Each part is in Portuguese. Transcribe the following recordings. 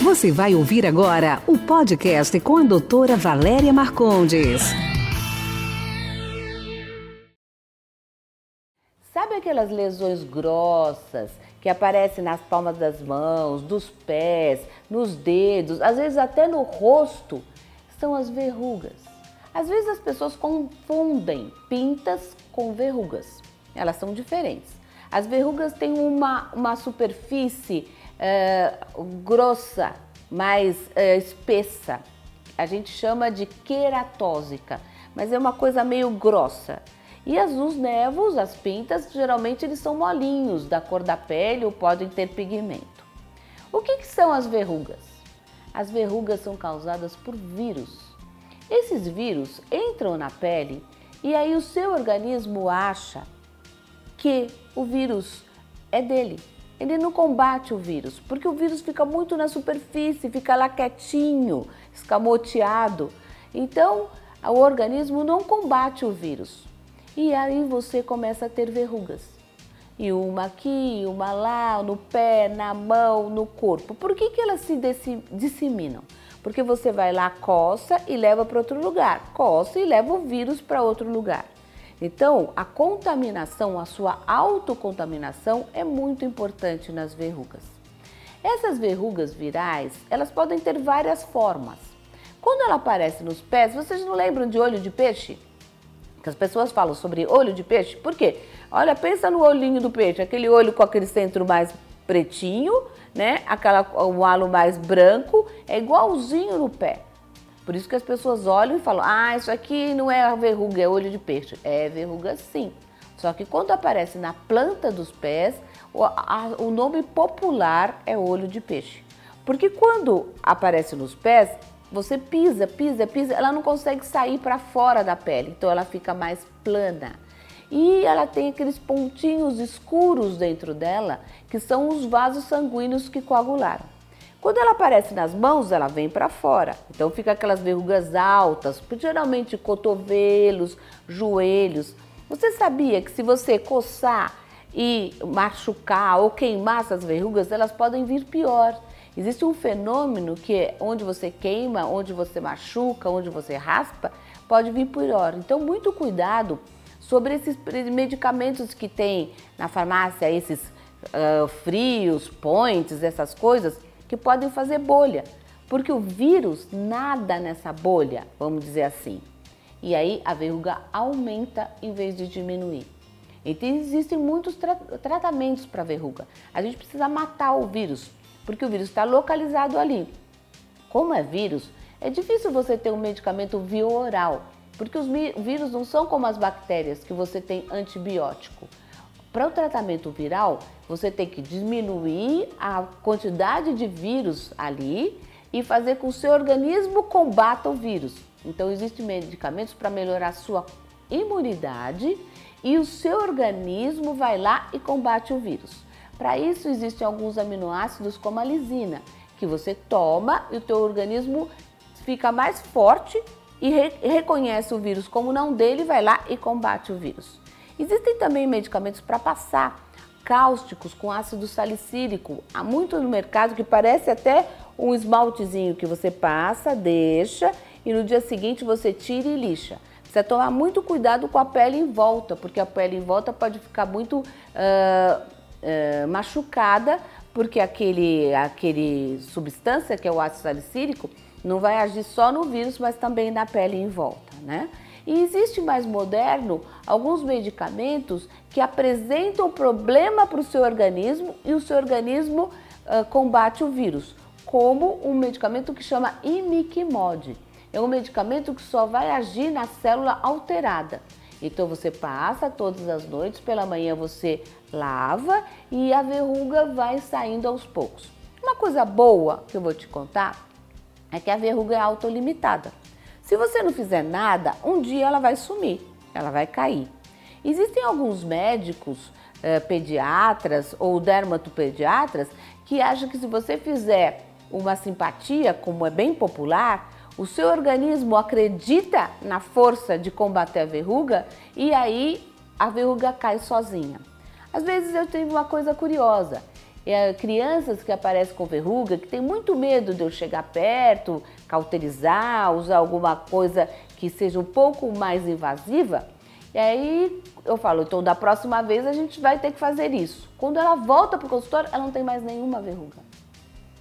Você vai ouvir agora o podcast com a doutora Valéria Marcondes. Sabe aquelas lesões grossas que aparecem nas palmas das mãos, dos pés, nos dedos, às vezes até no rosto? São as verrugas. Às vezes as pessoas confundem pintas com verrugas. Elas são diferentes. As verrugas têm uma, uma superfície é, grossa, mais é, espessa. A gente chama de queratósica, mas é uma coisa meio grossa. E as, os nervos, as pintas, geralmente eles são molinhos, da cor da pele ou podem ter pigmento. O que, que são as verrugas? As verrugas são causadas por vírus. Esses vírus entram na pele e aí o seu organismo acha que o vírus é dele, ele não combate o vírus, porque o vírus fica muito na superfície, fica lá quietinho, escamoteado. Então, o organismo não combate o vírus. E aí você começa a ter verrugas. E uma aqui, uma lá, no pé, na mão, no corpo. Por que, que elas se disseminam? Porque você vai lá, coça e leva para outro lugar. Coça e leva o vírus para outro lugar. Então, a contaminação, a sua autocontaminação é muito importante nas verrugas. Essas verrugas virais, elas podem ter várias formas. Quando ela aparece nos pés, vocês não lembram de olho de peixe? Que as pessoas falam sobre olho de peixe, por quê? Olha, pensa no olhinho do peixe, aquele olho com aquele centro mais pretinho, né? Aquela, o halo mais branco, é igualzinho no pé. Por isso que as pessoas olham e falam: ah, isso aqui não é verruga, é olho de peixe. É verruga sim. Só que quando aparece na planta dos pés, o, a, o nome popular é olho de peixe. Porque quando aparece nos pés, você pisa, pisa, pisa, ela não consegue sair para fora da pele, então ela fica mais plana. E ela tem aqueles pontinhos escuros dentro dela, que são os vasos sanguíneos que coagularam. Quando ela aparece nas mãos, ela vem para fora. Então fica aquelas verrugas altas, geralmente cotovelos, joelhos. Você sabia que se você coçar e machucar ou queimar essas verrugas, elas podem vir pior. Existe um fenômeno que é onde você queima, onde você machuca, onde você raspa, pode vir pior. Então, muito cuidado sobre esses medicamentos que tem na farmácia, esses uh, frios, points, essas coisas que podem fazer bolha, porque o vírus nada nessa bolha, vamos dizer assim. E aí a verruga aumenta em vez de diminuir. Então existem muitos tra tratamentos para verruga. A gente precisa matar o vírus, porque o vírus está localizado ali. Como é vírus, é difícil você ter um medicamento via oral, porque os vírus não são como as bactérias que você tem antibiótico. Para o tratamento viral, você tem que diminuir a quantidade de vírus ali e fazer com que o seu organismo combata o vírus. Então, existem medicamentos para melhorar a sua imunidade e o seu organismo vai lá e combate o vírus. Para isso, existem alguns aminoácidos como a lisina, que você toma e o teu organismo fica mais forte e re reconhece o vírus como não dele, vai lá e combate o vírus. Existem também medicamentos para passar cáusticos com ácido salicílico. Há muito no mercado que parece até um esmaltezinho que você passa, deixa e no dia seguinte você tira e lixa. Precisa tomar muito cuidado com a pele em volta, porque a pele em volta pode ficar muito uh, uh, machucada, porque aquele, aquele substância que é o ácido salicílico não vai agir só no vírus, mas também na pele em volta, né? E existe mais moderno alguns medicamentos que apresentam problema para o seu organismo e o seu organismo uh, combate o vírus, como um medicamento que chama imiquimod. É um medicamento que só vai agir na célula alterada. Então você passa todas as noites, pela manhã você lava e a verruga vai saindo aos poucos. Uma coisa boa que eu vou te contar é que a verruga é autolimitada. Se você não fizer nada, um dia ela vai sumir, ela vai cair. Existem alguns médicos, eh, pediatras ou dermatopediatras que acham que se você fizer uma simpatia, como é bem popular, o seu organismo acredita na força de combater a verruga e aí a verruga cai sozinha. Às vezes eu tenho uma coisa curiosa. É, crianças que aparecem com verruga, que tem muito medo de eu chegar perto, cauterizar, usar alguma coisa que seja um pouco mais invasiva, e aí eu falo, então da próxima vez a gente vai ter que fazer isso. Quando ela volta para o consultório, ela não tem mais nenhuma verruga.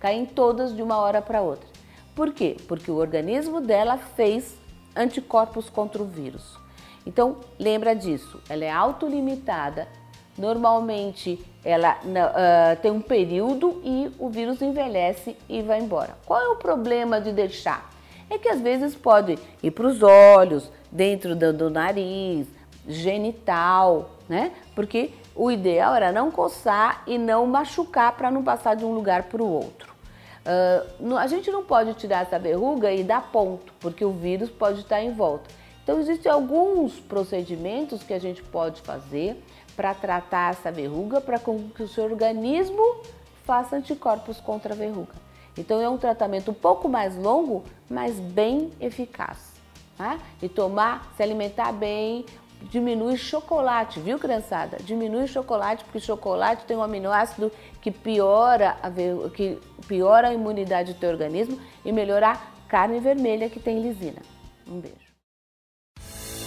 Caem todas de uma hora para outra. Por quê? Porque o organismo dela fez anticorpos contra o vírus. Então, lembra disso, ela é autolimitada. Normalmente, ela uh, tem um período e o vírus envelhece e vai embora. Qual é o problema de deixar? É que às vezes pode ir para os olhos, dentro do, do nariz, genital, né? Porque o ideal era não coçar e não machucar para não passar de um lugar para o outro. Uh, a gente não pode tirar essa verruga e dar ponto, porque o vírus pode estar em volta. Então, existem alguns procedimentos que a gente pode fazer para tratar essa verruga, para que o seu organismo faça anticorpos contra a verruga. Então, é um tratamento um pouco mais longo, mas bem eficaz. Tá? E tomar, se alimentar bem, diminui chocolate, viu, criançada? Diminui chocolate, porque chocolate tem um aminoácido que piora a, que piora a imunidade do teu organismo e melhora a carne vermelha que tem lisina. Um beijo.